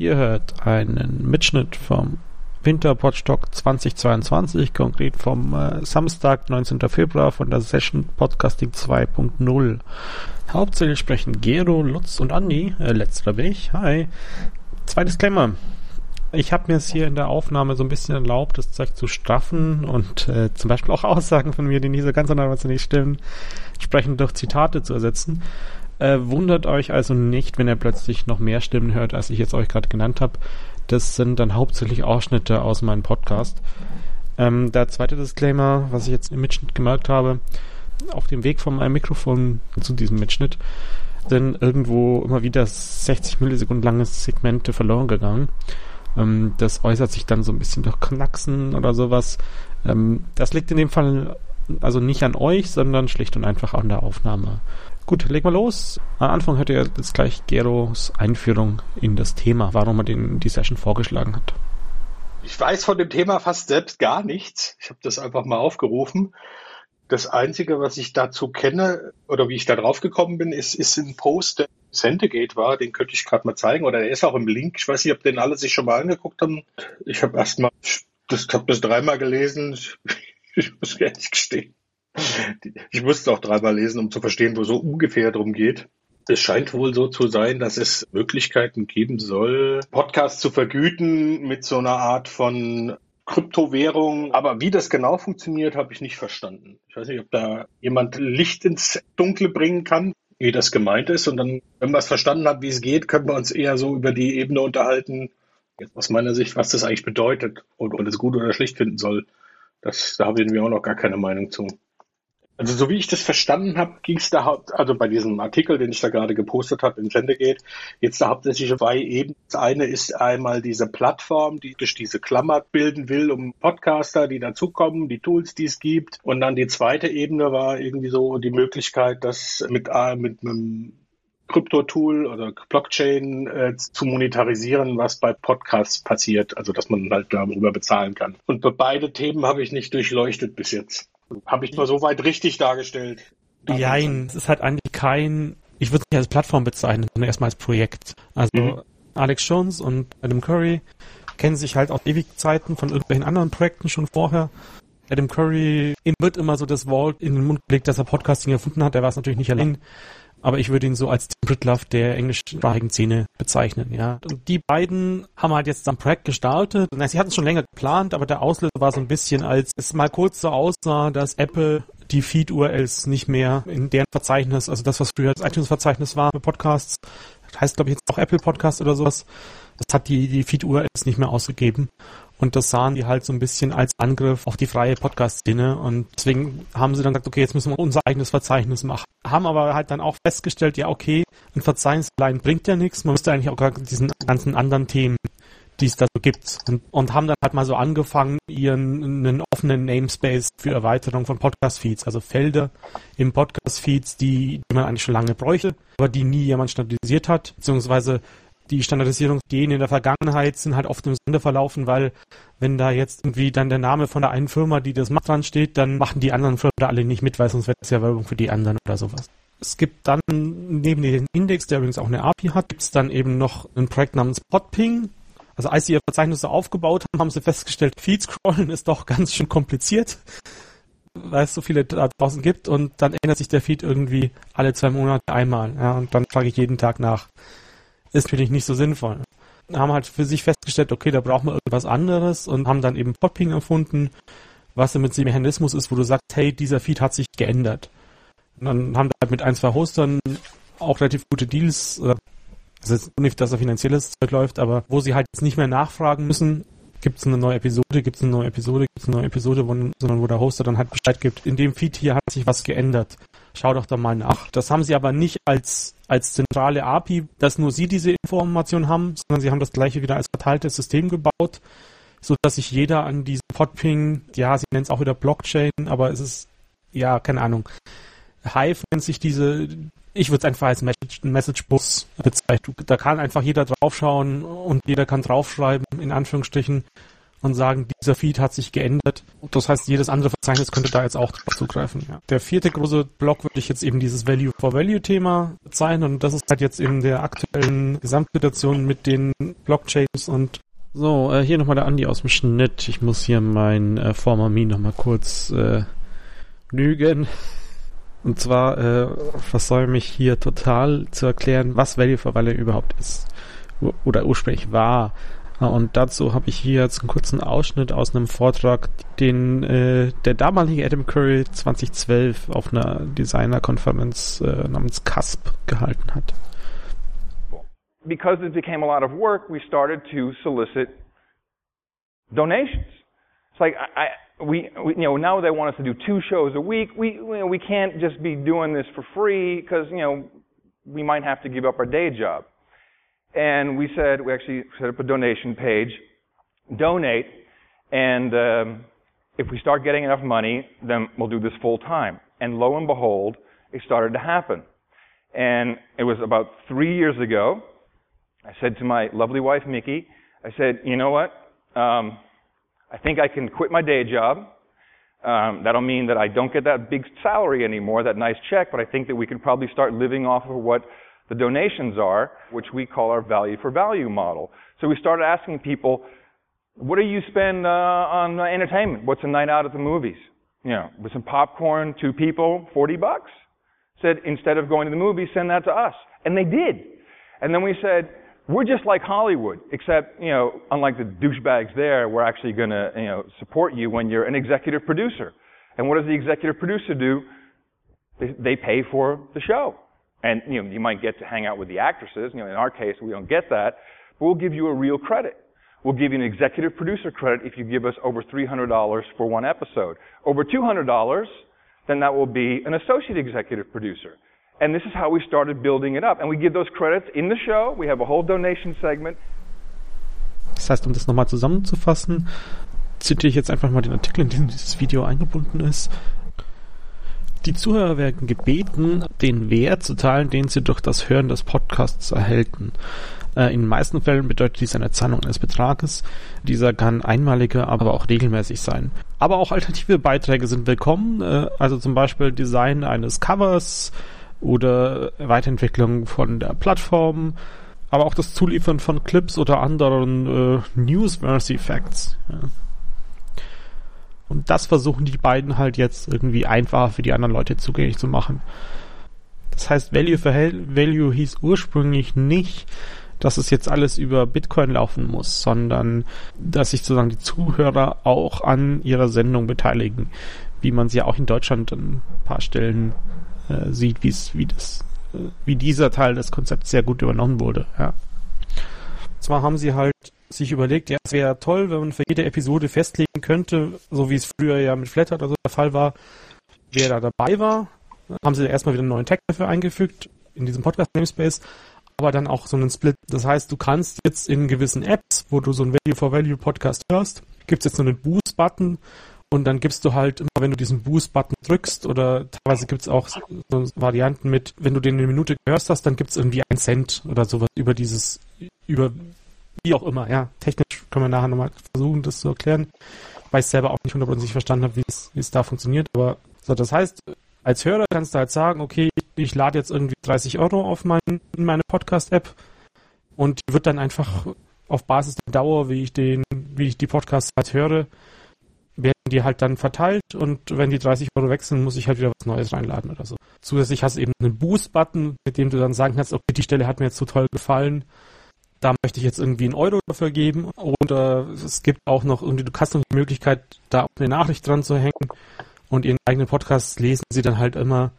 Ihr hört einen Mitschnitt vom Winterpodstock 2022, konkret vom äh, Samstag, 19. Februar von der Session Podcasting 2.0. Hauptsächlich sprechen Gero, Lutz und Andi. Äh, letzterer bin ich. Hi. Zweites Klammer. Ich habe mir es hier in der Aufnahme so ein bisschen erlaubt, das Zeug zu straffen und äh, zum Beispiel auch Aussagen von mir, die nicht so ganz nicht stimmen, entsprechend durch Zitate zu ersetzen. Äh, wundert euch also nicht, wenn ihr plötzlich noch mehr Stimmen hört, als ich jetzt euch gerade genannt habe. Das sind dann hauptsächlich Ausschnitte aus meinem Podcast. Ähm, der zweite Disclaimer, was ich jetzt im Mitschnitt gemerkt habe, auf dem Weg von meinem Mikrofon zu diesem Mitschnitt sind irgendwo immer wieder 60 Millisekunden lange Segmente verloren gegangen. Ähm, das äußert sich dann so ein bisschen durch Knacksen oder sowas. Ähm, das liegt in dem Fall also nicht an euch, sondern schlicht und einfach an der Aufnahme. Gut, leg mal los. Am Anfang hört ihr jetzt gleich Geros Einführung in das Thema, warum er den, die Session vorgeschlagen hat. Ich weiß von dem Thema fast selbst gar nichts. Ich habe das einfach mal aufgerufen. Das Einzige, was ich dazu kenne oder wie ich da drauf gekommen bin, ist, ist ein Post, der Centegate war. Den könnte ich gerade mal zeigen. Oder der ist auch im Link. Ich weiß nicht, ob den alle sich schon mal angeguckt haben. Ich habe erst mal, das habe das dreimal gelesen. Ich, ich muss ehrlich gestehen. Ich musste auch dreimal lesen, um zu verstehen, wo so ungefähr drum geht. Es scheint wohl so zu sein, dass es Möglichkeiten geben soll, Podcasts zu vergüten mit so einer Art von Kryptowährung. Aber wie das genau funktioniert, habe ich nicht verstanden. Ich weiß nicht, ob da jemand Licht ins Dunkle bringen kann, wie das gemeint ist. Und dann, wenn wir es verstanden haben, wie es geht, können wir uns eher so über die Ebene unterhalten, aus meiner Sicht, was das eigentlich bedeutet und, und es gut oder schlecht finden soll. Das, da habe ich mir auch noch gar keine Meinung zu. Also so wie ich das verstanden habe, ging es da also bei diesem Artikel, den ich da gerade gepostet habe im Sendegate, jetzt da hauptsächlich zwei Ebenen. Das eine ist einmal diese Plattform, die durch diese Klammer bilden will, um Podcaster, die dazukommen, die Tools, die es gibt. Und dann die zweite Ebene war irgendwie so die Möglichkeit, das mit, äh, mit einem Krypto-Tool oder Blockchain äh, zu monetarisieren, was bei Podcasts passiert, also dass man halt darüber bezahlen kann. Und bei beide Themen habe ich nicht durchleuchtet bis jetzt. Habe ich mal so weit richtig dargestellt? Nein, es ist halt eigentlich kein, ich würde es nicht als Plattform bezeichnen, sondern erstmal als Projekt. Also mhm. Alex Jones und Adam Curry kennen sich halt aus Ewigzeiten von irgendwelchen anderen Projekten schon vorher. Adam Curry, ihm wird immer so das Wort in den Mund gelegt, dass er Podcasting erfunden hat. Er war es natürlich nicht allein aber ich würde ihn so als Tim Britlove der englischsprachigen Szene bezeichnen, ja. Und die beiden haben halt jetzt am Projekt gestartet. Und sie hatten es schon länger geplant, aber der Auslöser war so ein bisschen, als es mal kurz so aussah, dass Apple die Feed-URLs nicht mehr in deren Verzeichnis, also das, was früher das iTunes-Verzeichnis war für Podcasts, heißt, glaube ich, jetzt auch Apple Podcast oder sowas, das hat die, die Feed-URLs nicht mehr ausgegeben. Und das sahen die halt so ein bisschen als Angriff auf die freie Podcast-Szene. Und deswegen haben sie dann gesagt, okay, jetzt müssen wir unser eigenes Verzeichnis machen. Haben aber halt dann auch festgestellt, ja, okay, ein Verzeichnis allein bringt ja nichts. Man müsste eigentlich auch diesen ganzen anderen Themen, die es da so gibt. Und, und haben dann halt mal so angefangen, ihren einen offenen Namespace für Erweiterung von Podcast-Feeds, also Felder im Podcast-Feeds, die, die man eigentlich schon lange bräuchte, aber die nie jemand standardisiert hat, beziehungsweise die Standardisierungsgehen in der Vergangenheit sind halt oft im Sande verlaufen, weil wenn da jetzt irgendwie dann der Name von der einen Firma, die das macht, dran steht, dann machen die anderen Firmen da alle nicht mit, weil sonst wäre das ja Werbung für die anderen oder sowas. Es gibt dann neben dem Index, der übrigens auch eine API hat, gibt es dann eben noch ein Projekt namens Podping. Also als sie ihr Verzeichnis so aufgebaut haben, haben sie festgestellt, Feed-Scrollen ist doch ganz schön kompliziert, weil es so viele da draußen gibt und dann ändert sich der Feed irgendwie alle zwei Monate einmal. Ja, und dann frage ich jeden Tag nach ist natürlich nicht so sinnvoll. Haben halt für sich festgestellt, okay, da brauchen wir irgendwas anderes und haben dann eben Popping erfunden, was im Prinzip Mechanismus ist, wo du sagst, hey, dieser Feed hat sich geändert. Und dann haben wir halt mit ein, zwei Hostern auch relativ gute Deals, das ist nicht, dass da finanzielles Zeug läuft, aber wo sie halt jetzt nicht mehr nachfragen müssen, gibt es eine neue Episode, gibt es eine neue Episode, gibt es eine neue Episode, wo, sondern wo der Hoster dann halt Bescheid gibt, in dem Feed hier hat sich was geändert. Schau doch da mal nach. Das haben sie aber nicht als, als zentrale API, dass nur sie diese Information haben, sondern sie haben das gleiche wieder als verteiltes System gebaut, so dass sich jeder an diesem Podping, ja, sie nennen es auch wieder Blockchain, aber es ist, ja, keine Ahnung. Hive nennt sich diese, ich würde es einfach als Message, Message Bus bezeichnen. Da kann einfach jeder draufschauen und jeder kann draufschreiben, in Anführungsstrichen. Und sagen, dieser Feed hat sich geändert. Das heißt, jedes andere Verzeichnis könnte da jetzt auch zugreifen. Ja. Der vierte große Block würde ich jetzt eben dieses Value for Value Thema sein und das ist halt jetzt in der aktuellen Gesamtsituation mit den Blockchains und so, äh, hier nochmal der Andi aus dem Schnitt. Ich muss hier mein äh, Former Me nochmal kurz äh, lügen. Und zwar äh, versäume ich hier total zu erklären, was Value for Value überhaupt ist. Oder ursprünglich war. Und dazu habe ich hier jetzt einen kurzen Ausschnitt aus einem Vortrag, den äh, der damalige Adam Curry 2012 auf einer Designer-Konferenz äh, namens CASP gehalten hat. Because it became a lot of work, we started to solicit donations. It's like I, I we, we, you know now they want us to do two shows a week. We you know, we can't just be doing this for free because you know we might have to give up our day job. And we said, we actually set up a donation page, donate, and um, if we start getting enough money, then we'll do this full time. And lo and behold, it started to happen. And it was about three years ago. I said to my lovely wife, Mickey, I said, you know what? Um, I think I can quit my day job. Um, that'll mean that I don't get that big salary anymore, that nice check, but I think that we could probably start living off of what the donations are, which we call our value for value model. So we started asking people, what do you spend uh, on entertainment? What's a night out at the movies? You know, with some popcorn, two people, 40 bucks. Said, instead of going to the movies, send that to us. And they did. And then we said, we're just like Hollywood, except, you know, unlike the douchebags there, we're actually going to, you know, support you when you're an executive producer. And what does the executive producer do? They, they pay for the show. And you know, you might get to hang out with the actresses. You know, in our case, we don't get that, but we'll give you a real credit. We'll give you an executive producer credit if you give us over $300 for one episode. Over $200, then that will be an associate executive producer. And this is how we started building it up. And we give those credits in the show. We have a whole donation segment. Das heißt, um das nochmal zusammenzufassen, zitiere ich jetzt einfach mal den Artikel, in dem dieses Video eingebunden ist. Die Zuhörer werden gebeten, den Wert zu teilen, den sie durch das Hören des Podcasts erhalten. Äh, in den meisten Fällen bedeutet dies eine Zahlung eines Betrages. Dieser kann einmaliger, aber auch regelmäßig sein. Aber auch alternative Beiträge sind willkommen, äh, also zum Beispiel Design eines Covers oder Weiterentwicklung von der Plattform, aber auch das Zuliefern von Clips oder anderen äh, Newsworthy Facts. Ja. Und das versuchen die beiden halt jetzt irgendwie einfacher für die anderen Leute zugänglich zu machen. Das heißt, Value for Value hieß ursprünglich nicht, dass es jetzt alles über Bitcoin laufen muss, sondern dass sich sozusagen die Zuhörer auch an ihrer Sendung beteiligen, wie man sie ja auch in Deutschland an ein paar Stellen äh, sieht, wie das, äh, wie dieser Teil des Konzepts sehr gut übernommen wurde. Ja. Zwar haben sie halt sich überlegt, ja, es wäre toll, wenn man für jede Episode festlegen könnte, so wie es früher ja mit Flatter oder so der Fall war, wer da dabei war. Haben sie erstmal wieder einen neuen Tag dafür eingefügt in diesem Podcast Namespace, aber dann auch so einen Split. Das heißt, du kannst jetzt in gewissen Apps, wo du so einen Value for Value Podcast hörst, gibt's jetzt so einen Boost-Button und dann gibst du halt immer, wenn du diesen Boost-Button drückst oder teilweise gibt's auch so Varianten mit, wenn du den eine Minute gehörst hast, dann gibt's irgendwie einen Cent oder sowas über dieses, über wie auch immer, ja. Technisch können wir nachher nochmal versuchen, das zu erklären, weil ich selber auch nicht hundertprozentig verstanden habe, wie es, da funktioniert. Aber so, das heißt, als Hörer kannst du halt sagen, okay, ich lade jetzt irgendwie 30 Euro auf mein, in meine Podcast-App und die wird dann einfach auf Basis der Dauer, wie ich den, wie ich die Podcasts halt höre, werden die halt dann verteilt und wenn die 30 Euro wechseln, muss ich halt wieder was Neues reinladen oder so. Zusätzlich hast du eben einen Boost-Button, mit dem du dann sagen kannst, okay, die Stelle hat mir jetzt so toll gefallen, da möchte ich jetzt irgendwie einen Euro dafür geben. Oder es gibt auch noch irgendwie, du hast noch die Möglichkeit, da auch eine Nachricht dran zu hängen. Und ihren eigenen Podcast lesen sie dann halt immer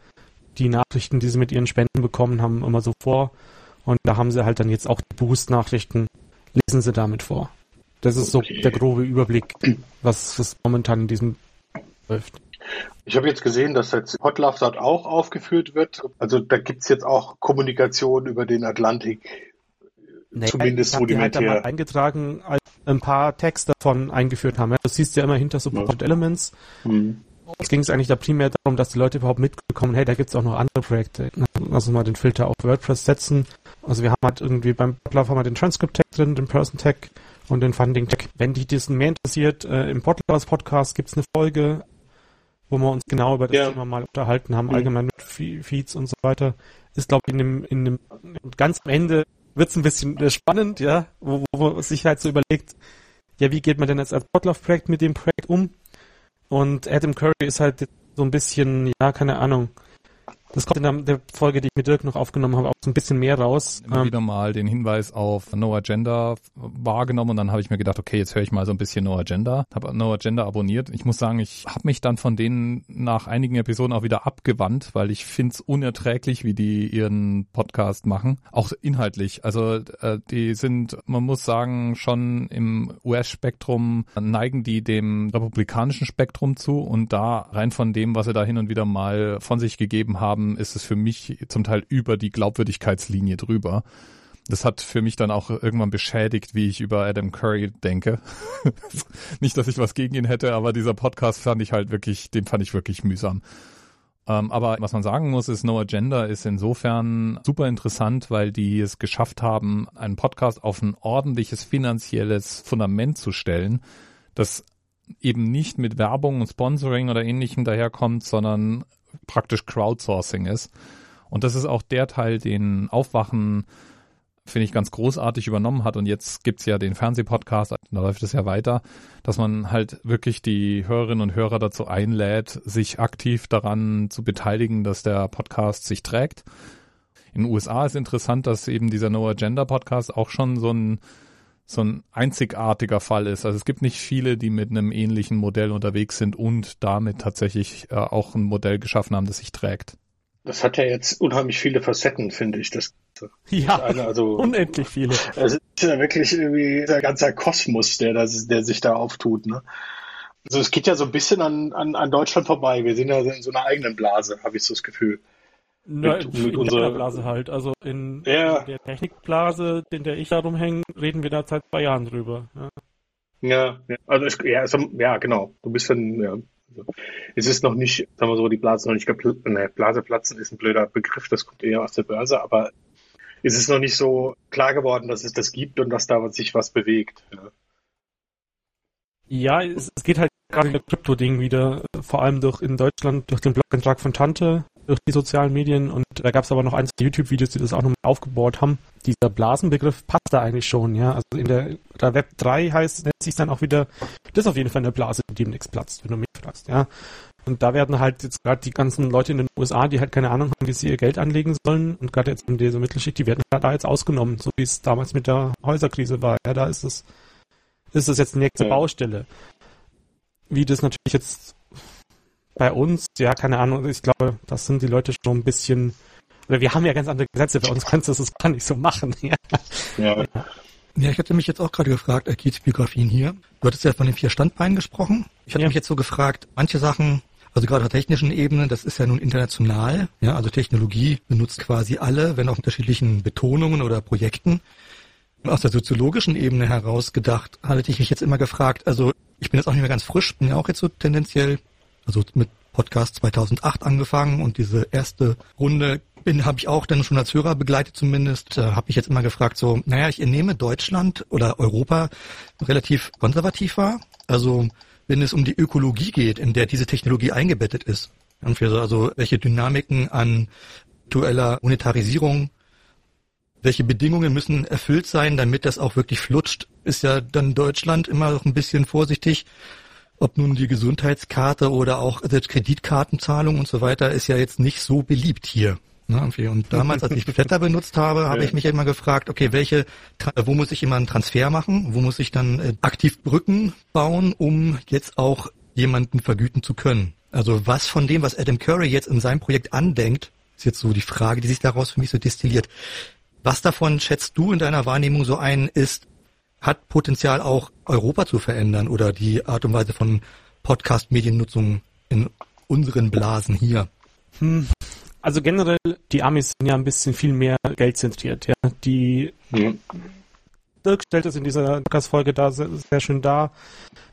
die Nachrichten, die sie mit ihren Spenden bekommen haben, immer so vor. Und da haben sie halt dann jetzt auch die Boost-Nachrichten, lesen sie damit vor. Das ist so der grobe Überblick, was, was momentan in diesem läuft. Ich habe jetzt gesehen, dass jetzt Hotlav dort auch aufgeführt wird. Also da gibt's jetzt auch Kommunikation über den Atlantik Nee, Zumindest ich rudimentär. Halt da mal eingetragen, als ein paar Tags davon eingeführt haben. Das siehst du ja immer hinter Supported ja. Elements. Mhm. Es ging es eigentlich da primär darum, dass die Leute überhaupt mitbekommen, hey, da gibt es auch noch andere Projekte. Lass uns mal den Filter auf WordPress setzen. Also wir haben halt irgendwie beim Ablauf haben wir den Transcript-Tag drin, den Person-Tag und den Funding Tech. Wenn dich das mehr interessiert, äh, im Podcast Podcast gibt's eine Folge, wo wir uns genau über das ja. Thema mal unterhalten haben, mhm. allgemein mit Feeds und so weiter. Ist, glaube ich, in dem, in dem ganz am Ende wird's ein bisschen äh, spannend, ja, wo, wo man sich halt so überlegt, ja, wie geht man denn jetzt als Podlove-Projekt mit dem Projekt um? Und Adam Curry ist halt so ein bisschen, ja, keine Ahnung, das kommt in der, Folge, die ich mit Dirk noch aufgenommen habe, auch so ein bisschen mehr raus. Immer ähm, wieder mal den Hinweis auf No Agenda wahrgenommen und dann habe ich mir gedacht, okay, jetzt höre ich mal so ein bisschen No Agenda. Habe No Agenda abonniert. Ich muss sagen, ich habe mich dann von denen nach einigen Episoden auch wieder abgewandt, weil ich finde es unerträglich, wie die ihren Podcast machen. Auch inhaltlich. Also äh, die sind, man muss sagen, schon im US-Spektrum neigen die dem republikanischen Spektrum zu und da rein von dem, was sie da hin und wieder mal von sich gegeben haben, haben, ist es für mich zum Teil über die Glaubwürdigkeitslinie drüber. Das hat für mich dann auch irgendwann beschädigt, wie ich über Adam Curry denke. Nicht, dass ich was gegen ihn hätte, aber dieser Podcast fand ich halt wirklich, den fand ich wirklich mühsam. Ähm, aber was man sagen muss, ist No Agenda ist insofern super interessant, weil die es geschafft haben, einen Podcast auf ein ordentliches finanzielles Fundament zu stellen, das eben nicht mit Werbung und Sponsoring oder ähnlichem daherkommt, sondern praktisch Crowdsourcing ist. Und das ist auch der Teil, den Aufwachen, finde ich, ganz großartig übernommen hat. Und jetzt gibt's ja den Fernsehpodcast, da läuft es ja weiter, dass man halt wirklich die Hörerinnen und Hörer dazu einlädt, sich aktiv daran zu beteiligen, dass der Podcast sich trägt. In den USA ist interessant, dass eben dieser No Agenda Podcast auch schon so ein so ein einzigartiger Fall ist. Also es gibt nicht viele, die mit einem ähnlichen Modell unterwegs sind und damit tatsächlich äh, auch ein Modell geschaffen haben, das sich trägt. Das hat ja jetzt unheimlich viele Facetten, finde ich. Das, ja, eine, also, unendlich viele. Es ist ja wirklich irgendwie ein ganzer Kosmos, der, das, der sich da auftut. Ne? Also es geht ja so ein bisschen an, an, an Deutschland vorbei. Wir sind ja in so einer eigenen Blase, habe ich so das Gefühl. Na, mit, mit in unserer Blase halt. Also in, ja. in, der Technikblase, in der ich da rumhänge, reden wir da seit zwei Jahren drüber. Ja, ja, ja. also es, ja, es, ja, genau. Du bist dann, ja. Also, es ist noch nicht, sagen wir so, die Blase noch nicht geplatzt. Ne, Blase platzen ist ein blöder Begriff, das kommt eher aus der Börse, aber es ist noch nicht so klar geworden, dass es das gibt und dass da sich was bewegt. Ja, ja es, es geht halt gerade in der Krypto-Ding wieder, vor allem durch in Deutschland durch den Blog-Eintrag von Tante, durch die sozialen Medien und da gab es aber noch ein, zwei YouTube-Videos, die das auch nochmal aufgebaut haben. Dieser Blasenbegriff passt da eigentlich schon, ja. Also in der, der Web 3 heißt, nennt sich dann auch wieder, das ist auf jeden Fall eine Blase, die demnächst platzt, wenn du mich fragst, ja. Und da werden halt jetzt gerade die ganzen Leute in den USA, die halt keine Ahnung haben, wie sie ihr Geld anlegen sollen und gerade jetzt in dieser Mittelschicht, die werden halt da jetzt ausgenommen, so wie es damals mit der Häuserkrise war. Ja, da ist es, ist es jetzt die nächste ja. Baustelle. Wie das natürlich jetzt bei uns, ja, keine Ahnung, ich glaube, das sind die Leute schon ein bisschen, oder wir haben ja ganz andere Gesetze, bei uns kannst du das gar nicht so machen. Ja. ja. Ja, ich hatte mich jetzt auch gerade gefragt, Akits Biografien hier. Du hattest ja von den vier Standbeinen gesprochen. Ich hatte ja. mich jetzt so gefragt, manche Sachen, also gerade auf technischen Ebene, das ist ja nun international. Ja, also Technologie benutzt quasi alle, wenn auch unterschiedlichen Betonungen oder Projekten. Aus der soziologischen Ebene heraus gedacht, hatte ich mich jetzt immer gefragt, also ich bin jetzt auch nicht mehr ganz frisch, bin ja auch jetzt so tendenziell also mit Podcast 2008 angefangen und diese erste Runde bin habe ich auch dann schon als Hörer begleitet zumindest, äh, habe ich jetzt immer gefragt so, naja, ich nehme Deutschland oder Europa relativ konservativ war, also wenn es um die Ökologie geht, in der diese Technologie eingebettet ist, also welche Dynamiken an aktueller Monetarisierung, welche Bedingungen müssen erfüllt sein, damit das auch wirklich flutscht, ist ja dann Deutschland immer noch ein bisschen vorsichtig ob nun die Gesundheitskarte oder auch selbst Kreditkartenzahlung und so weiter ist ja jetzt nicht so beliebt hier. Ne? Und damals, als ich Flatter benutzt habe, habe ja. ich mich immer gefragt, okay, welche, wo muss ich immer einen Transfer machen? Wo muss ich dann äh, aktiv Brücken bauen, um jetzt auch jemanden vergüten zu können? Also was von dem, was Adam Curry jetzt in seinem Projekt andenkt, ist jetzt so die Frage, die sich daraus für mich so destilliert. Was davon schätzt du in deiner Wahrnehmung so ein, ist hat Potenzial auch Europa zu verändern oder die Art und Weise von Podcast-Mediennutzung in unseren Blasen hier? Hm. Also generell, die Amis sind ja ein bisschen viel mehr geldzentriert. Ja. Die mhm. Dirk stellt es in dieser Podcast-Folge da sehr, sehr, schön dar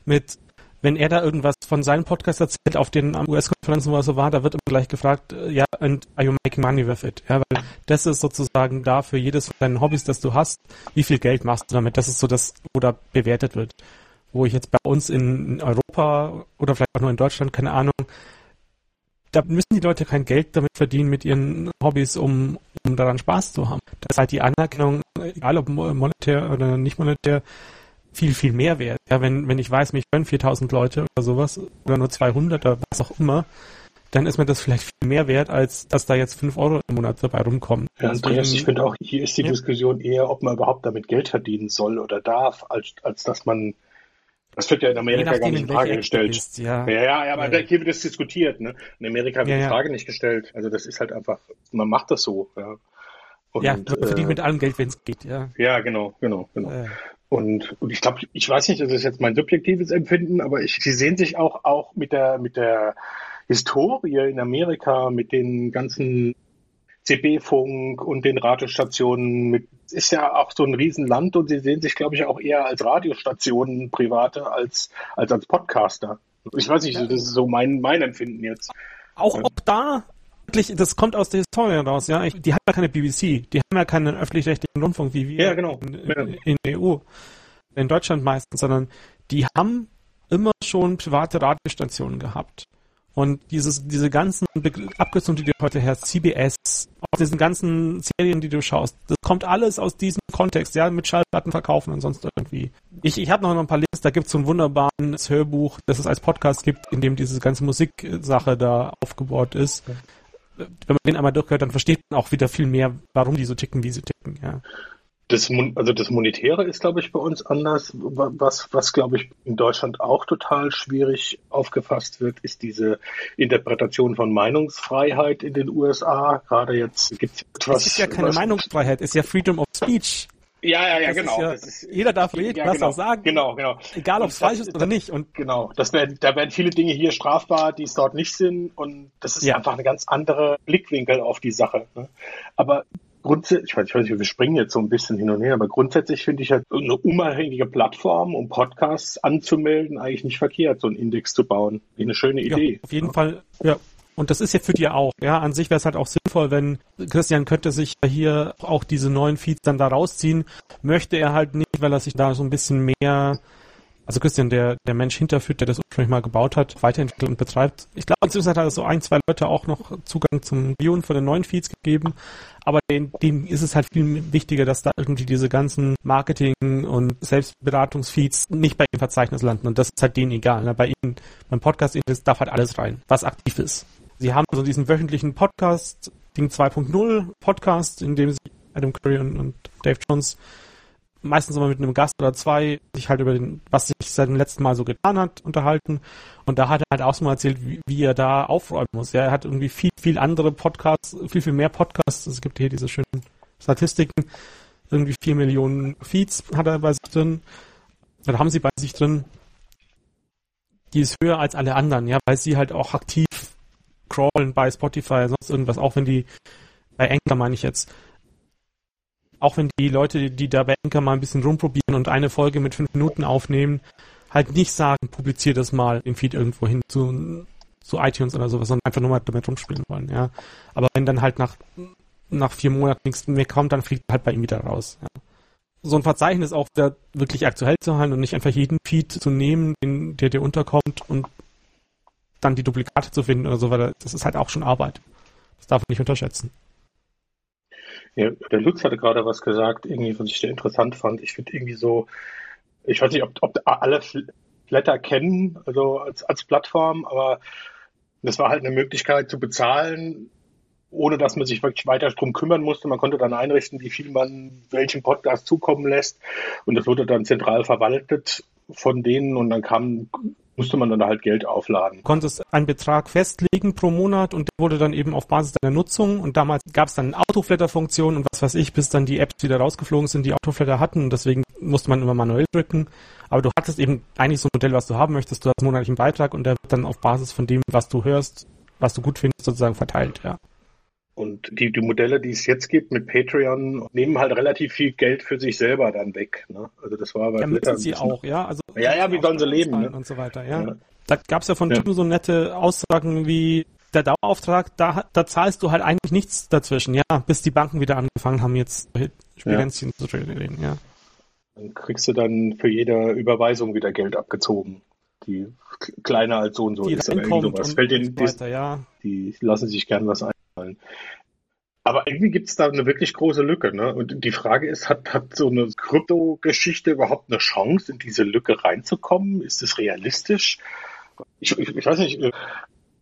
mit wenn er da irgendwas von seinem Podcast erzählt, auf den US-Konferenzen, wo er so war, da wird immer gleich gefragt, äh, ja, and are you making money with it? Ja, weil das ist sozusagen da für jedes von deinen Hobbys, das du hast, wie viel Geld machst du damit? Das ist so das, wo da bewertet wird. Wo ich jetzt bei uns in Europa oder vielleicht auch nur in Deutschland, keine Ahnung, da müssen die Leute kein Geld damit verdienen mit ihren Hobbys, um, um daran Spaß zu haben. Das ist halt die Anerkennung, egal ob monetär oder nicht monetär, viel, viel mehr wert. Ja, wenn, wenn ich weiß, mich hören 4000 Leute oder sowas, oder nur 200 oder was auch immer, dann ist mir das vielleicht viel mehr wert, als dass da jetzt 5 Euro im Monat dabei rumkommen. Ja, Andreas, ich finde auch, hier ist die ja. Diskussion eher, ob man überhaupt damit Geld verdienen soll oder darf, als, als dass man das wird ja in Amerika nachdem, gar nicht in Frage gestellt. Bist, ja. ja, ja, aber ja. hier wird das diskutiert. Ne? In Amerika wird die Frage nicht gestellt. Also das ist halt einfach, man macht das so. Ja, und, ja man verdient äh, mit allem Geld, wenn es geht. Ja, ja genau, genau, genau. Äh. Und, und ich glaube, ich weiß nicht, das ist jetzt mein subjektives Empfinden, aber ich, sie sehen sich auch, auch mit der, mit der Historie in Amerika, mit den ganzen CB-Funk und den Radiostationen mit, ist ja auch so ein Riesenland und sie sehen sich, glaube ich, auch eher als Radiostationen private als, als als Podcaster. Ich weiß nicht, das ist so mein, mein Empfinden jetzt. Auch, auch da, wirklich, das kommt aus der Historie raus, ja. Ich, die haben ja keine BBC, die haben ja keinen öffentlich-rechtlichen Rundfunk wie wir ja, genau. in, in, in der EU, in Deutschland meistens, sondern die haben immer schon private Radiostationen gehabt. Und dieses, diese ganzen Abkürzungen, die du heute hörst, CBS, aus diesen ganzen Serien, die du schaust, das kommt alles aus diesem Kontext, ja, mit Schallplatten verkaufen und sonst irgendwie. Ich, ich habe noch ein paar Links, da gibt es so ein wunderbares Hörbuch, das es als Podcast gibt, in dem diese ganze Musiksache da aufgebaut ist. Wenn man den einmal durchhört, dann versteht man auch wieder viel mehr, warum die so ticken, wie sie ticken, ja. Das, also das Monetäre ist, glaube ich, bei uns anders. Was, was, glaube ich, in Deutschland auch total schwierig aufgefasst wird, ist diese Interpretation von Meinungsfreiheit in den USA. Gerade jetzt gibt es etwas. Das ist ja keine was, Meinungsfreiheit, ist ja Freedom of Speech. Ja, ja, ja, das genau. Ja, ist, jeder darf reden, ja, was genau, er sagen. Genau, genau. Egal, ob es falsch ist oder nicht. Und genau, das werden, da werden viele Dinge hier strafbar, die es dort nicht sind. Und das ist ja. einfach eine ganz andere Blickwinkel auf die Sache. Ne? Aber grundsätzlich, ich weiß, ich weiß nicht, wir springen jetzt so ein bisschen hin und her, aber grundsätzlich finde ich halt eine unabhängige Plattform, um Podcasts anzumelden, eigentlich nicht verkehrt, so einen Index zu bauen. Eine schöne Idee. Auf jeden. Fall, ja. Und das ist ja für dich auch, ja. An sich wäre es halt auch sinnvoll, wenn Christian könnte sich hier auch diese neuen Feeds dann da rausziehen. Möchte er halt nicht, weil er sich da so ein bisschen mehr also Christian, der, der Mensch hinterführt, der das ursprünglich mal gebaut hat, weiterentwickelt und betreibt. Ich glaube, inzwischen hat er so ein, zwei Leute auch noch Zugang zum Viewen von den neuen Feeds gegeben. Aber dem, dem ist es halt viel wichtiger, dass da irgendwie diese ganzen Marketing- und Selbstberatungsfeeds nicht bei ihm Verzeichnis landen. Und das ist halt denen egal. Ne? Bei ihnen, beim Podcast darf halt alles rein, was aktiv ist. Sie haben so diesen wöchentlichen Podcast, Ding 2.0 Podcast, in dem sie Adam Curry und, und Dave Jones meistens immer mit einem Gast oder zwei sich halt über den, was sich seit dem letzten Mal so getan hat, unterhalten. Und da hat er halt auch so mal erzählt, wie, wie er da aufräumen muss. Ja, er hat irgendwie viel, viel andere Podcasts, viel, viel mehr Podcasts. Es gibt hier diese schönen Statistiken. Irgendwie vier Millionen Feeds hat er bei sich drin. Oder haben sie bei sich drin. Die ist höher als alle anderen, ja, weil sie halt auch aktiv crawlen bei Spotify, sonst irgendwas, auch wenn die, bei Anchor meine ich jetzt, auch wenn die Leute, die da bei Anchor mal ein bisschen rumprobieren und eine Folge mit fünf Minuten aufnehmen, halt nicht sagen, publizier das mal im Feed irgendwo hin zu, zu iTunes oder sowas, sondern einfach nur mal damit rumspielen wollen, ja. Aber wenn dann halt nach, nach vier Monaten nichts mehr kommt, dann fliegt halt bei ihm wieder raus, ja. So ein Verzeichnis auch da wirklich aktuell zu halten und nicht einfach jeden Feed zu nehmen, den, der dir unterkommt und dann die Duplikate zu finden oder so weiter, das ist halt auch schon Arbeit. Das darf man nicht unterschätzen. Ja, der Lutz hatte gerade was gesagt, irgendwie, was ich sehr interessant fand. Ich finde irgendwie so, ich weiß nicht, ob, ob alle Flatter kennen, also als, als Plattform, aber das war halt eine Möglichkeit zu bezahlen, ohne dass man sich wirklich weiter drum kümmern musste. Man konnte dann einrichten, wie viel man welchem Podcast zukommen lässt. Und das wurde dann zentral verwaltet von denen und dann kam musste man dann halt Geld aufladen. Konntest einen Betrag festlegen pro Monat und der wurde dann eben auf Basis deiner Nutzung und damals gab es dann Autoflatter-Funktion und was weiß ich, bis dann die Apps wieder rausgeflogen sind, die Autoflatter hatten und deswegen musste man immer manuell drücken. Aber du hattest eben eigentlich so ein Modell, was du haben möchtest. Du hast einen monatlichen Beitrag und der wird dann auf Basis von dem, was du hörst, was du gut findest, sozusagen verteilt, ja. Und die, die Modelle, die es jetzt gibt mit Patreon, nehmen halt relativ viel Geld für sich selber dann weg. Ne? Also das war bei ja, müssen sie auch, ja. Also ja, ja, wie sollen sie leben? Ne? Und so weiter, ja. ja. Da gab es ja von ja. so nette Aussagen wie der Dauerauftrag, da, da zahlst du halt eigentlich nichts dazwischen, ja, bis die Banken wieder angefangen haben, jetzt Spielänzchen ja. zu reden, ja. Dann kriegst du dann für jede Überweisung wieder Geld abgezogen, die kleiner als so und so die ist. Aber irgendwas fällt denen, weiter, ja. die lassen sich gern was einfallen. Aber irgendwie gibt es da eine wirklich große Lücke. Ne? Und die Frage ist, hat, hat so eine Krypto-Geschichte überhaupt eine Chance, in diese Lücke reinzukommen? Ist es realistisch? Ich, ich, ich weiß nicht, äh,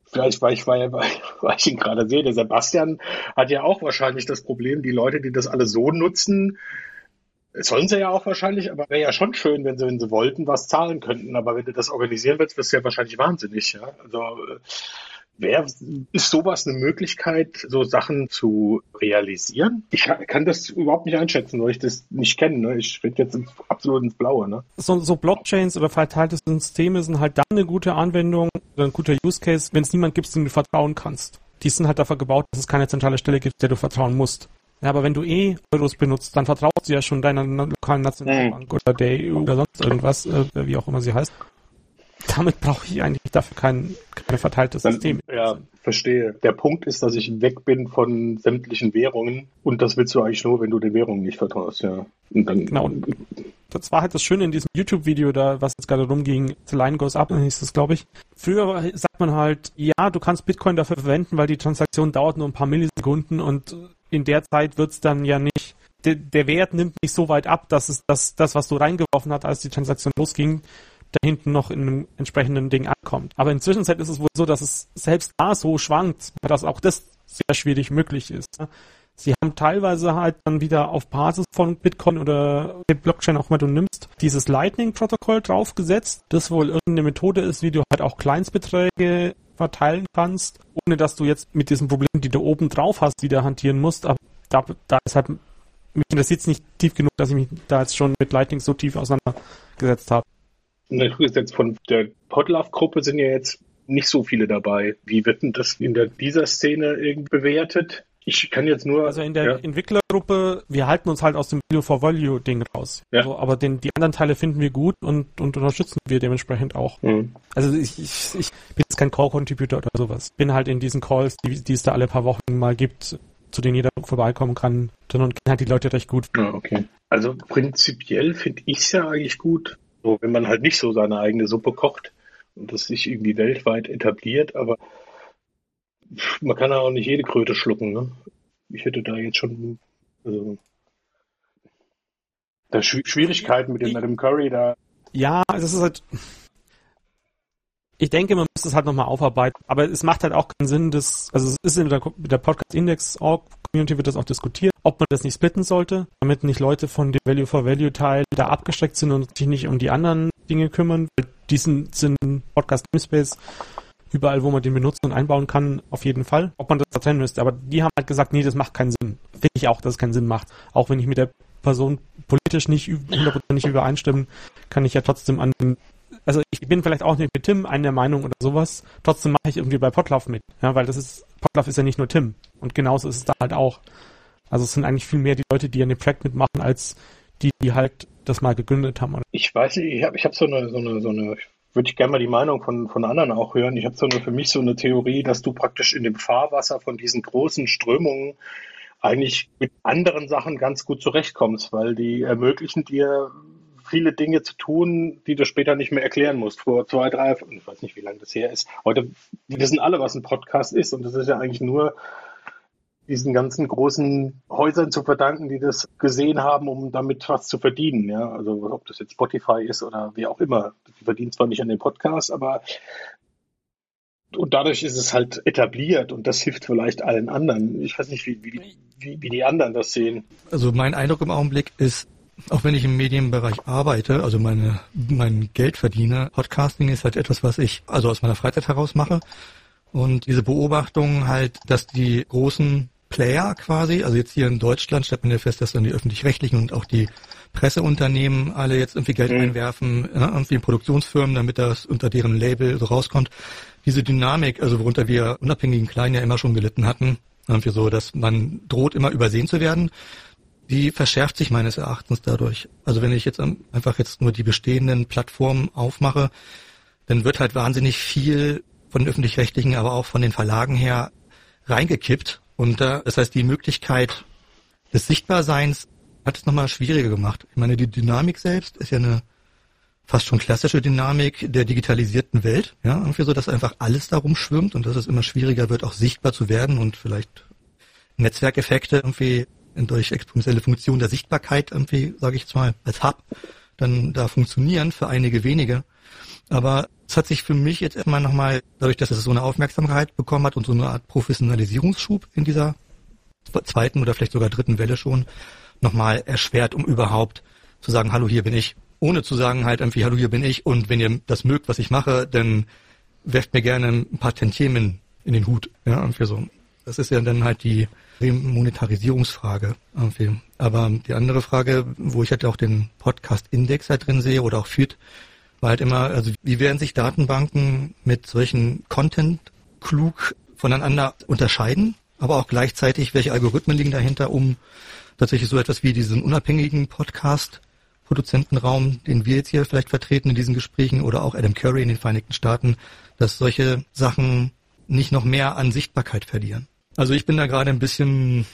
vielleicht, weil ich, weil, weil ich ihn gerade sehe, der Sebastian hat ja auch wahrscheinlich das Problem, die Leute, die das alle so nutzen, sollen sie ja auch wahrscheinlich, aber wäre ja schon schön, wenn sie, wenn sie wollten, was zahlen könnten. Aber wenn du das organisieren willst, wirst du ja wahrscheinlich wahnsinnig. Ja? Also Wer, ist sowas eine Möglichkeit, so Sachen zu realisieren? Ich kann das überhaupt nicht einschätzen, weil ich das nicht kenne. Ne? Ich rede jetzt absolut ins Blaue. Ne? So, so Blockchains oder verteilte Systeme sind halt dann eine gute Anwendung oder ein guter Use Case, wenn es niemand gibt, dem du vertrauen kannst. Die sind halt dafür gebaut, dass es keine zentrale Stelle gibt, der du vertrauen musst. Ja, aber wenn du eh Euros benutzt, dann vertraust du ja schon deiner lokalen Nationalbank mhm. oder der EU oder sonst irgendwas, äh, wie auch immer sie heißt damit brauche ich eigentlich dafür kein, kein verteiltes Dann, System. Ja, verstehe. Der Punkt ist, dass ich weg bin von sämtlichen Währungen und das willst du eigentlich nur, wenn du den Währungen nicht vertraust, ja. Und dann, genau. Das war halt das Schöne in diesem YouTube-Video da, was jetzt gerade rumging. The Line Goes Up, hieß das, glaube ich. Früher sagt man halt, ja, du kannst Bitcoin dafür verwenden, weil die Transaktion dauert nur ein paar Millisekunden und in der Zeit wird es dann ja nicht der, Wert nimmt nicht so weit ab, dass es das, das, was du reingeworfen hast, als die Transaktion losging, da hinten noch in einem entsprechenden Ding ankommt. Aber inzwischen ist es wohl so, dass es selbst da so schwankt, dass auch das sehr schwierig möglich ist. Sie haben teilweise halt dann wieder auf Basis von Bitcoin oder Blockchain auch immer du nimmst, dieses Lightning-Protokoll draufgesetzt, das wohl irgendeine Methode ist, wie du halt auch Kleinstbeträge verteilen kannst, ohne dass du jetzt mit diesen Problemen, die du oben drauf hast, wieder hantieren musst. Aber da, da ist halt, mich interessiert es nicht tief genug, dass ich mich da jetzt schon mit Lightning so tief auseinandergesetzt habe jetzt von der Podlove-Gruppe sind ja jetzt nicht so viele dabei. Wie wird denn das in der, dieser Szene irgendwie bewertet? Ich kann jetzt nur. Also in der ja. Entwicklergruppe, wir halten uns halt aus dem Video for Value Ding raus. Ja. Also, aber den, die anderen Teile finden wir gut und, und unterstützen wir dementsprechend auch. Mhm. Also ich, ich, ich bin jetzt kein Core-Contributor oder sowas. Bin halt in diesen Calls, die, die es da alle paar Wochen mal gibt, zu denen jeder vorbeikommen kann, und kenne halt die Leute recht gut. Ja, okay. Also prinzipiell finde ich es ja eigentlich gut, so, wenn man halt nicht so seine eigene Suppe kocht und das sich irgendwie weltweit etabliert, aber man kann ja auch nicht jede Kröte schlucken. Ne? Ich hätte da jetzt schon also, da Schwierigkeiten mit dem Adam Curry da. Ja, es ist halt. Ich denke, man muss es halt nochmal aufarbeiten, aber es macht halt auch keinen Sinn, dass, also es ist in der, der Podcast Index Org Community wird das auch diskutiert, ob man das nicht splitten sollte, damit nicht Leute von dem Value for Value Teil da abgesteckt sind und sich nicht um die anderen Dinge kümmern. Diesen sind Podcast Namespace überall, wo man den benutzen und einbauen kann, auf jeden Fall. Ob man das da trennen müsste. Aber die haben halt gesagt, nee, das macht keinen Sinn. Finde ich auch, dass es keinen Sinn macht. Auch wenn ich mit der Person politisch nicht hundertprozentig übereinstimme, kann ich ja trotzdem an den also ich bin vielleicht auch nicht mit Tim einer Meinung oder sowas, trotzdem mache ich irgendwie bei Potlauf mit. Ja, weil das ist, Potlauf ist ja nicht nur Tim. Und genauso ist es da halt auch. Also es sind eigentlich viel mehr die Leute, die an dem Projekt mitmachen, als die, die halt das mal gegründet haben. Ich weiß nicht, ich habe ich hab so eine, so eine, so eine, würde ich gerne mal die Meinung von, von anderen auch hören. Ich habe so eine, für mich so eine Theorie, dass du praktisch in dem Fahrwasser von diesen großen Strömungen eigentlich mit anderen Sachen ganz gut zurechtkommst, weil die ermöglichen dir viele Dinge zu tun, die du später nicht mehr erklären musst. Vor zwei, drei, ich weiß nicht, wie lange das her ist. Heute wissen alle, was ein Podcast ist und das ist ja eigentlich nur diesen ganzen großen Häusern zu verdanken, die das gesehen haben, um damit was zu verdienen. Ja, also ob das jetzt Spotify ist oder wie auch immer. Die verdienen zwar nicht an den Podcast, aber und dadurch ist es halt etabliert und das hilft vielleicht allen anderen. Ich weiß nicht, wie, wie, wie, wie die anderen das sehen. Also mein Eindruck im Augenblick ist, auch wenn ich im Medienbereich arbeite, also meine, mein Geld verdiene, Podcasting ist halt etwas, was ich also aus meiner Freizeit heraus mache. Und diese Beobachtung halt, dass die großen Player quasi, also jetzt hier in Deutschland stellt man ja fest, dass dann die öffentlich-rechtlichen und auch die Presseunternehmen alle jetzt irgendwie Geld mhm. einwerfen, ja, irgendwie in Produktionsfirmen, damit das unter deren Label so rauskommt. Diese Dynamik, also worunter wir unabhängigen Kleinen ja immer schon gelitten hatten, Irgendwie so, dass man droht immer übersehen zu werden. Die verschärft sich meines Erachtens dadurch. Also wenn ich jetzt einfach jetzt nur die bestehenden Plattformen aufmache, dann wird halt wahnsinnig viel von den öffentlich-rechtlichen, aber auch von den Verlagen her reingekippt. Und da, das heißt, die Möglichkeit des Sichtbarseins hat es nochmal schwieriger gemacht. Ich meine, die Dynamik selbst ist ja eine fast schon klassische Dynamik der digitalisierten Welt, ja, irgendwie so, dass einfach alles darum schwimmt und dass es immer schwieriger wird, auch sichtbar zu werden und vielleicht Netzwerkeffekte irgendwie durch exponentielle Funktion der Sichtbarkeit irgendwie, sage ich jetzt mal, als Hub dann da funktionieren für einige wenige. Aber es hat sich für mich jetzt erstmal nochmal, dadurch, dass es so eine Aufmerksamkeit bekommen hat und so eine Art Professionalisierungsschub in dieser zweiten oder vielleicht sogar dritten Welle schon, nochmal erschwert, um überhaupt zu sagen, hallo, hier bin ich. Ohne zu sagen halt irgendwie, hallo, hier bin ich und wenn ihr das mögt, was ich mache, dann werft mir gerne ein paar Tantiemen in den Hut. Ja, irgendwie so. Das ist ja dann halt die Monetarisierungsfrage. Irgendwie. Aber die andere Frage, wo ich halt auch den Podcast-Index halt drin sehe oder auch führt, war halt immer, also wie werden sich Datenbanken mit solchen Content klug voneinander unterscheiden, aber auch gleichzeitig, welche Algorithmen liegen dahinter, um tatsächlich so etwas wie diesen unabhängigen Podcast Produzentenraum, den wir jetzt hier vielleicht vertreten in diesen Gesprächen oder auch Adam Curry in den Vereinigten Staaten, dass solche Sachen nicht noch mehr an Sichtbarkeit verlieren. Also ich bin da gerade ein bisschen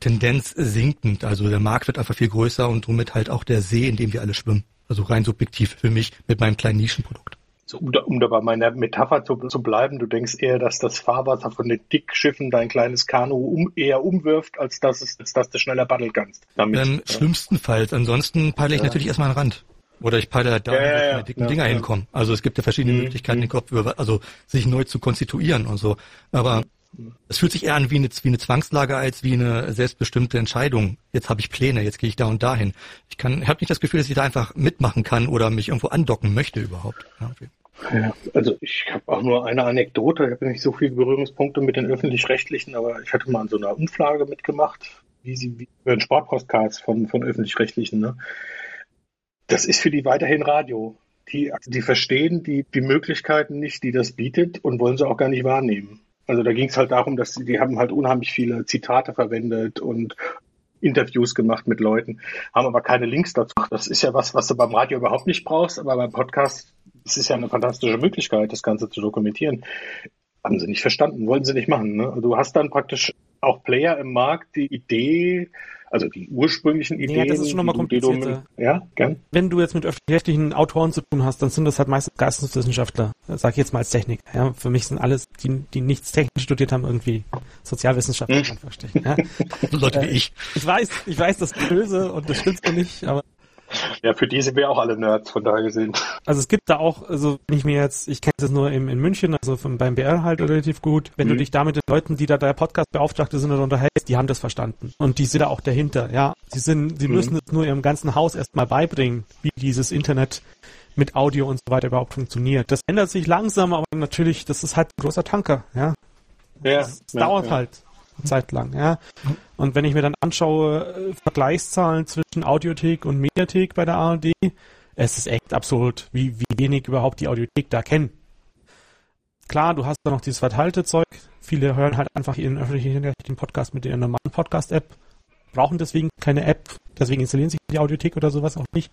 Tendenz sinkend. Also der Markt wird einfach viel größer und somit halt auch der See, in dem wir alle schwimmen. Also rein subjektiv für mich mit meinem kleinen Nischenprodukt. So, um, da, um da bei meiner Metapher zu, zu, bleiben, du denkst eher, dass das Fahrwasser von den Dickschiffen dein kleines Kanu um, eher umwirft, als dass, es, als dass du schneller paddeln kannst. Damit, Dann ja. schlimmstenfalls. Ansonsten paddle ich ja. natürlich erstmal an den Rand. Oder ich paddle halt da, ja, ja, ja, dicken Dinger hinkommen. Also es gibt ja verschiedene mhm. Möglichkeiten, den Kopf über, also sich neu zu konstituieren und so. Aber es fühlt sich eher an wie eine, wie eine Zwangslage als wie eine selbstbestimmte Entscheidung. Jetzt habe ich Pläne, jetzt gehe ich da und dahin. Ich kann, habe nicht das Gefühl, dass ich da einfach mitmachen kann oder mich irgendwo andocken möchte überhaupt. Ja. Ja, also ich habe auch nur eine Anekdote. Ich habe nicht so viele Berührungspunkte mit den öffentlich-rechtlichen, aber ich hatte mal an so einer Umfrage mitgemacht, wie sie wie für Sportpostcards von, von öffentlich-rechtlichen. Ne? Das ist für die weiterhin Radio. Die, die verstehen die, die Möglichkeiten nicht, die das bietet und wollen sie auch gar nicht wahrnehmen. Also da ging es halt darum, dass die haben halt unheimlich viele Zitate verwendet und Interviews gemacht mit Leuten, haben aber keine Links dazu. Das ist ja was, was du beim Radio überhaupt nicht brauchst, aber beim Podcast es ist ja eine fantastische Möglichkeit, das Ganze zu dokumentieren. Haben sie nicht verstanden, wollten sie nicht machen. Ne? Du hast dann praktisch auch Player im Markt, die Idee, also die ursprünglichen Ideen. Ja, das ist schon nochmal komplizierter. Ja, gern. Wenn du jetzt mit öffentlich-rechtlichen Autoren zu tun hast, dann sind das halt meistens Geisteswissenschaftler, sag ich jetzt mal als Techniker. Ja, für mich sind alles, die, die nichts technisch studiert haben, irgendwie Sozialwissenschaftler. Hm. Ja. Leute wie ich. Ich weiß, ich weiß, das böse und das stimmt so nicht, aber ja, für die sind wir auch alle Nerds, von daher gesehen. Also es gibt da auch, also wenn ich mir jetzt, ich kenne das nur im, in München, also von, beim BR halt relativ gut, wenn mhm. du dich da mit den Leuten, die da der Podcast-Beauftragte sind oder unterhältst, die haben das verstanden. Und die sind da auch dahinter, ja. Sie sind, sie mhm. müssen es nur ihrem ganzen Haus erstmal beibringen, wie dieses Internet mit Audio und so weiter überhaupt funktioniert. Das ändert sich langsam, aber natürlich, das ist halt ein großer Tanker, ja. Ja, das, das ja, dauert ja. halt. Zeit lang. Ja. Und wenn ich mir dann anschaue, äh, Vergleichszahlen zwischen Audiothek und Mediathek bei der ARD, es ist echt absurd, wie, wie wenig überhaupt die Audiothek da kennen. Klar, du hast da noch dieses verteilte Zeug. Viele hören halt einfach ihren öffentlichen Podcast mit ihrer normalen Podcast-App, brauchen deswegen keine App, deswegen installieren sich die Audiothek oder sowas auch nicht.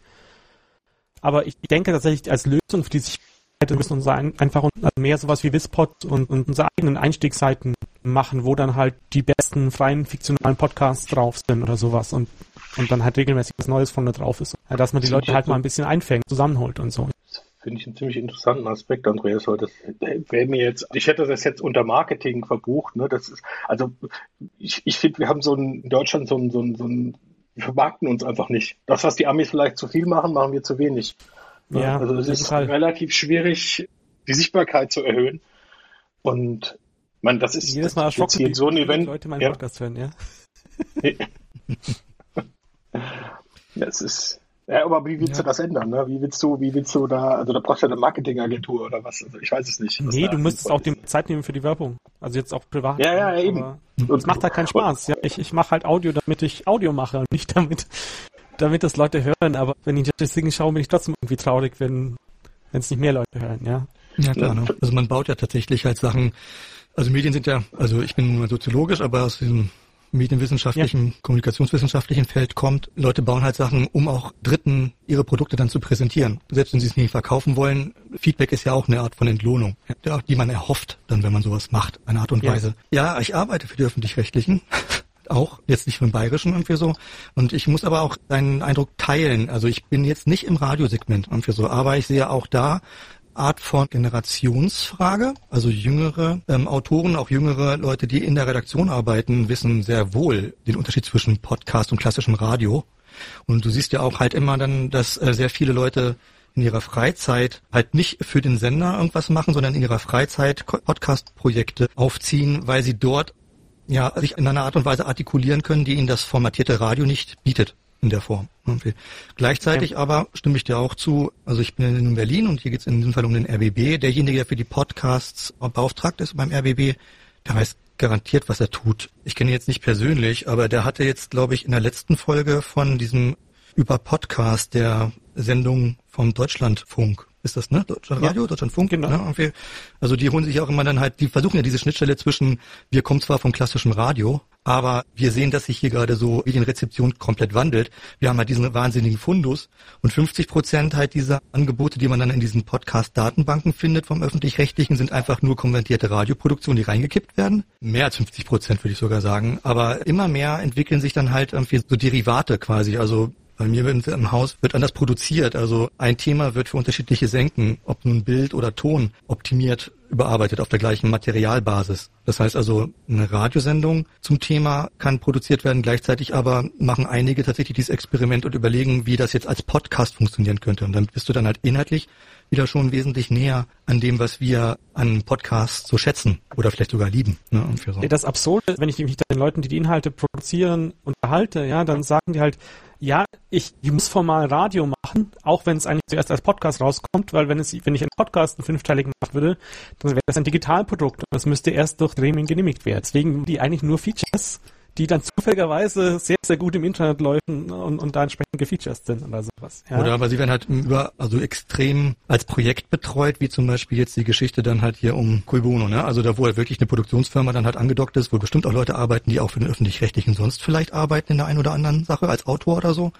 Aber ich denke tatsächlich als Lösung für die sich wir müssen uns einfach mehr sowas wie Wispod und, und unsere eigenen Einstiegsseiten machen, wo dann halt die besten freien fiktionalen Podcasts drauf sind oder sowas und, und dann halt regelmäßig was Neues von da drauf ist. Ja, dass man die Leute halt mal ein bisschen einfängt, zusammenholt und so. Finde ich einen ziemlich interessanten Aspekt, Andreas. Das wäre mir jetzt, ich hätte das jetzt unter Marketing verbucht. Ne? Das ist, also ich, ich finde, wir haben so ein, in Deutschland so ein, so ein, so ein, wir vermarkten uns einfach nicht. Das, was die Amis vielleicht zu viel machen, machen wir zu wenig. Ja, also es ist Fall. relativ schwierig, die Sichtbarkeit zu erhöhen. Und man, das ist jedes Mal jetzt hier so ein Event. Leute meinen ja. Podcast hören, ja. ja, es ist. Ja, aber wie willst ja. du das ändern? Ne? Wie willst du, wie willst du da, also da brauchst du ja eine Marketingagentur oder was? Also ich weiß es nicht. Nee, du müsstest auch die Zeit nehmen für die Werbung. Also jetzt auch privat. Ja, ja, eben. Es macht halt keinen Spaß. Ja, ich, ich mache halt Audio, damit ich Audio mache und nicht damit, damit das Leute hören, aber wenn ich das Ding schaue, bin ich trotzdem irgendwie traurig, wenn wenn es nicht mehr Leute hören, ja. Ja klar, ne? also man baut ja tatsächlich halt Sachen Also Medien sind ja, also ich bin nur soziologisch, aber aus diesem medienwissenschaftlichen, ja. kommunikationswissenschaftlichen Feld kommt. Leute bauen halt Sachen, um auch Dritten ihre Produkte dann zu präsentieren. Selbst wenn sie es nicht verkaufen wollen, Feedback ist ja auch eine Art von Entlohnung, die man erhofft, dann wenn man sowas macht, eine Art und ja. Weise. Ja, ich arbeite für die Öffentlich-Rechtlichen. auch, jetzt nicht für den Bayerischen irgendwie so. Und ich muss aber auch deinen Eindruck teilen. Also ich bin jetzt nicht im Radiosegment irgendwie so, aber ich sehe auch da Art von Generationsfrage. Also jüngere ähm, Autoren, auch jüngere Leute, die in der Redaktion arbeiten, wissen sehr wohl den Unterschied zwischen Podcast und klassischem Radio. Und du siehst ja auch halt immer dann, dass äh, sehr viele Leute in ihrer Freizeit halt nicht für den Sender irgendwas machen, sondern in ihrer Freizeit Podcast-Projekte aufziehen, weil sie dort ja sich in einer Art und Weise artikulieren können, die ihnen das formatierte Radio nicht bietet in der Form. Okay. Gleichzeitig ja. aber stimme ich dir auch zu, also ich bin in Berlin und hier geht es in diesem Fall um den RBB. Derjenige, der für die Podcasts beauftragt ist beim RBB, der weiß garantiert, was er tut. Ich kenne ihn jetzt nicht persönlich, aber der hatte jetzt, glaube ich, in der letzten Folge von diesem über Podcast der Sendung vom Deutschlandfunk ist das, ne? Deutschlandradio, ja. Deutschlandfunk, genau. Ne? Also die holen sich auch immer dann halt, die versuchen ja diese Schnittstelle zwischen, wir kommen zwar vom klassischen Radio, aber wir sehen, dass sich hier gerade so Medienrezeption komplett wandelt. Wir haben halt diesen wahnsinnigen Fundus und 50 Prozent halt dieser Angebote, die man dann in diesen Podcast-Datenbanken findet vom Öffentlich-Rechtlichen, sind einfach nur konvertierte Radioproduktionen, die reingekippt werden. Mehr als 50 Prozent würde ich sogar sagen. Aber immer mehr entwickeln sich dann halt irgendwie so Derivate quasi. Also bei mir im Haus wird anders produziert. Also ein Thema wird für unterschiedliche Senken, ob nun Bild oder Ton, optimiert überarbeitet auf der gleichen Materialbasis. Das heißt also, eine Radiosendung zum Thema kann produziert werden, gleichzeitig aber machen einige tatsächlich dieses Experiment und überlegen, wie das jetzt als Podcast funktionieren könnte. Und dann bist du dann halt inhaltlich wieder schon wesentlich näher an dem, was wir an Podcasts so schätzen oder vielleicht sogar lieben. Ne, so. Das Absurde, wenn ich mich den Leuten, die die Inhalte produzieren, unterhalte, ja, dann sagen die halt, ja, ich, ich muss formal Radio machen, auch wenn es eigentlich zuerst als Podcast rauskommt, weil wenn es, wenn ich einen Podcast einen fünfteiligen machen würde, dann wäre das ein Digitalprodukt und das müsste erst durch Gremien genehmigt werden. Deswegen die eigentlich nur Features die dann zufälligerweise sehr, sehr gut im Internet laufen und, und da entsprechende Features sind oder sowas. Ja. Oder aber sie werden halt über, also extrem als Projekt betreut, wie zum Beispiel jetzt die Geschichte dann halt hier um Kulbono, ne? Also da, wo halt wirklich eine Produktionsfirma dann halt angedockt ist, wo bestimmt auch Leute arbeiten, die auch für den öffentlich-rechtlichen sonst vielleicht arbeiten in der einen oder anderen Sache, als Autor oder so.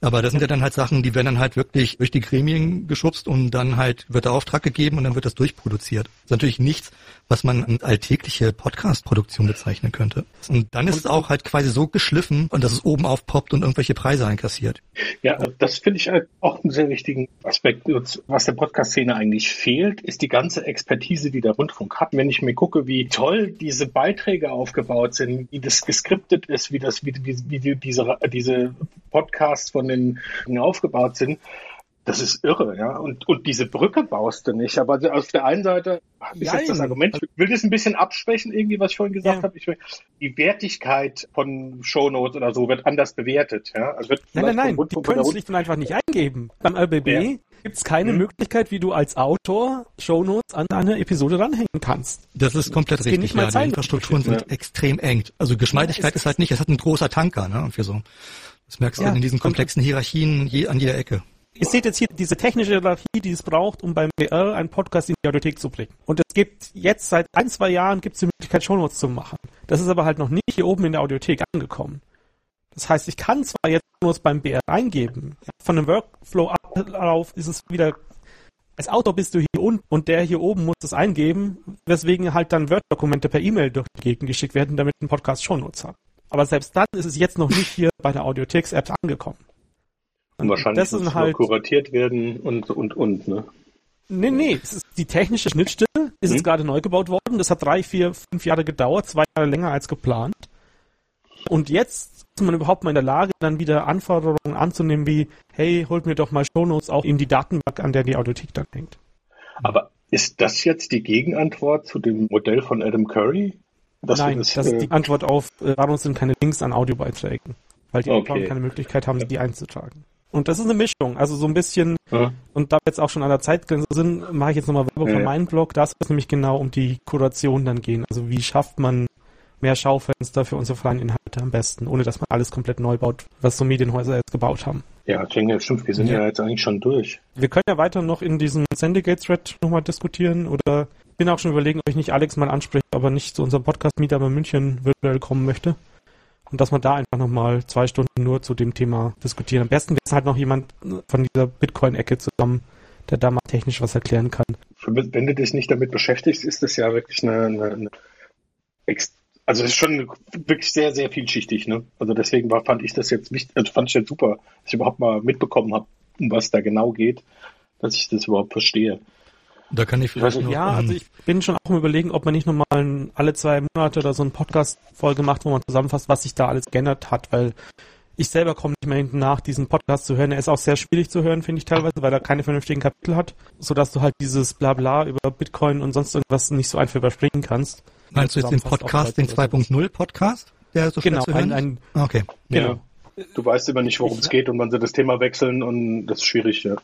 Aber das sind ja dann halt Sachen, die werden dann halt wirklich durch die Gremien geschubst und dann halt wird der Auftrag gegeben und dann wird das durchproduziert. Das ist natürlich nichts, was man als alltägliche Podcast-Produktion bezeichnen könnte. Und dann ist es auch halt quasi so geschliffen und dass es oben aufpoppt und irgendwelche Preise einkassiert. Ja, das finde ich halt auch einen sehr wichtigen Aspekt. Was der Podcast-Szene eigentlich fehlt, ist die ganze Expertise, die der Rundfunk hat. Wenn ich mir gucke, wie toll diese Beiträge aufgebaut sind, wie das geskriptet ist, wie das, wie, wie, wie diese, diese Podcasts von den aufgebaut sind, das ist irre, ja. Und, und diese Brücke baust du nicht. Aber auf der einen Seite ist jetzt das Argument, ich will das ein bisschen abschwächen, irgendwie, was ich vorhin gesagt ja. habe. Ich will, die Wertigkeit von Shownotes oder so wird anders bewertet, ja. Also wird nein, nein, nein, die können es schlicht und einfach nicht eingeben. Beim ÖBB ja. gibt es keine hm. Möglichkeit, wie du als Autor Shownotes an eine Episode ranhängen kannst. Das ist komplett das richtig, ja. Die Infrastrukturen sind ja. extrem eng. Also Geschmeidigkeit ist, ist halt nicht, es hat ein großer Tanker, ne, und für so. Das merkst du ja, in diesen komplexen Hierarchien je, an jeder Ecke. Ihr seht jetzt hier diese technische Hierarchie, die es braucht, um beim BR einen Podcast in die Audiothek zu bringen. Und es gibt jetzt seit ein, zwei Jahren gibt es die Möglichkeit, Shownotes zu machen. Das ist aber halt noch nicht hier oben in der Audiothek angekommen. Das heißt, ich kann zwar jetzt Shownotes beim BR eingeben. Von dem Workflow-Ablauf ist es wieder als Autor bist du hier unten und der hier oben muss das eingeben, weswegen halt dann Word-Dokumente per E-Mail durch die Gegend geschickt werden, damit ein Podcast Shownotes hat. Aber selbst dann ist es jetzt noch nicht hier bei der Audiotheks-App angekommen. Und wahrscheinlich das muss halt kuratiert werden und, und, und, ne? Nee, nee, es ist die technische Schnittstelle ist hm? jetzt gerade neu gebaut worden. Das hat drei, vier, fünf Jahre gedauert, zwei Jahre länger als geplant. Und jetzt ist man überhaupt mal in der Lage, dann wieder Anforderungen anzunehmen wie, hey, holt mir doch mal Shownotes auch in die Datenbank, an der die Audiothek dann hängt. Aber ist das jetzt die Gegenantwort zu dem Modell von Adam Curry? Nein, das, das ist äh, die Antwort auf, äh, warum sind keine Links an Audiobeiträgen? Weil die okay. keine Möglichkeit haben, die einzutragen. Und das ist eine Mischung. Also so ein bisschen, ja. und da wir jetzt auch schon an der Zeitgrenze sind, mache ich jetzt nochmal Werbung ja. für meinen Blog. Da soll es nämlich genau um die Kuration dann gehen. Also wie schafft man mehr Schaufenster für unsere freien Inhalte am besten, ohne dass man alles komplett neu baut, was so Medienhäuser jetzt gebaut haben. Ja, ich denke, stimmt, wir sind ja. ja jetzt eigentlich schon durch. Wir können ja weiter noch in diesem Syndicate-Thread nochmal diskutieren oder bin auch schon überlegen, ob ich nicht Alex mal anspreche, ob er nicht zu unserem Podcast-Meetup in München virtuell kommen möchte. Und dass man da einfach nochmal zwei Stunden nur zu dem Thema diskutieren. Am besten wäre halt noch jemand von dieser Bitcoin-Ecke zusammen, der da mal technisch was erklären kann. Wenn du dich nicht damit beschäftigst, ist das ja wirklich eine, eine, eine also es ist schon wirklich sehr, sehr vielschichtig, ne? Also deswegen war, fand ich das jetzt wichtig, also fand ich jetzt super, dass ich überhaupt mal mitbekommen habe, um was da genau geht, dass ich das überhaupt verstehe. Da kann ich vielleicht noch, Ja, also ich bin schon auch im Überlegen, ob man nicht nochmal alle zwei Monate oder so eine Podcast-Folge macht, wo man zusammenfasst, was sich da alles geändert hat, weil ich selber komme nicht mehr hinten nach, diesen Podcast zu hören. Er ist auch sehr schwierig zu hören, finde ich teilweise, weil er keine vernünftigen Kapitel hat, sodass du halt dieses Blabla über Bitcoin und sonst irgendwas nicht so einfach überspringen kannst. Meinst du jetzt den Podcast, den 2.0 Podcast? Der so genau, ein, ein, ah, okay. Genau. Ja. Du weißt immer nicht, worum es geht und wann sie das Thema wechseln und das ist schwierig, ja.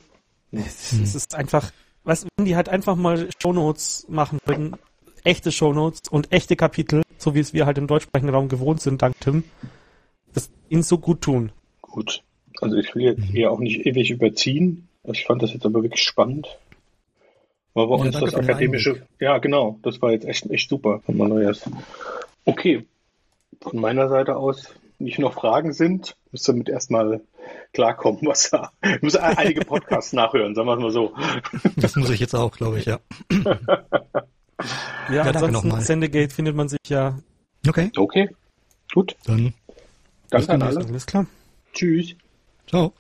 Es, es ist einfach, was, wenn die halt einfach mal Shownotes machen würden, echte Shownotes und echte Kapitel, so wie es wir halt im deutschsprachigen Raum gewohnt sind, dank Tim, das ihnen so gut tun. Gut. Also ich will jetzt hier auch nicht ewig überziehen. Ich fand das jetzt aber wirklich spannend. War bei ja, uns das akademische. Ja, genau. Das war jetzt echt, echt super. Okay. Von meiner Seite aus nicht noch Fragen sind, müsst ihr damit erstmal klarkommen, was da. Ich muss einige Podcasts nachhören, sagen wir mal so. Das muss ich jetzt auch, glaube ich, ja. ja, ja ansonsten Sendegate findet man sich ja. Okay. Okay. Gut. Dann. Danke an alle. Alles klar. Tschüss. Ciao.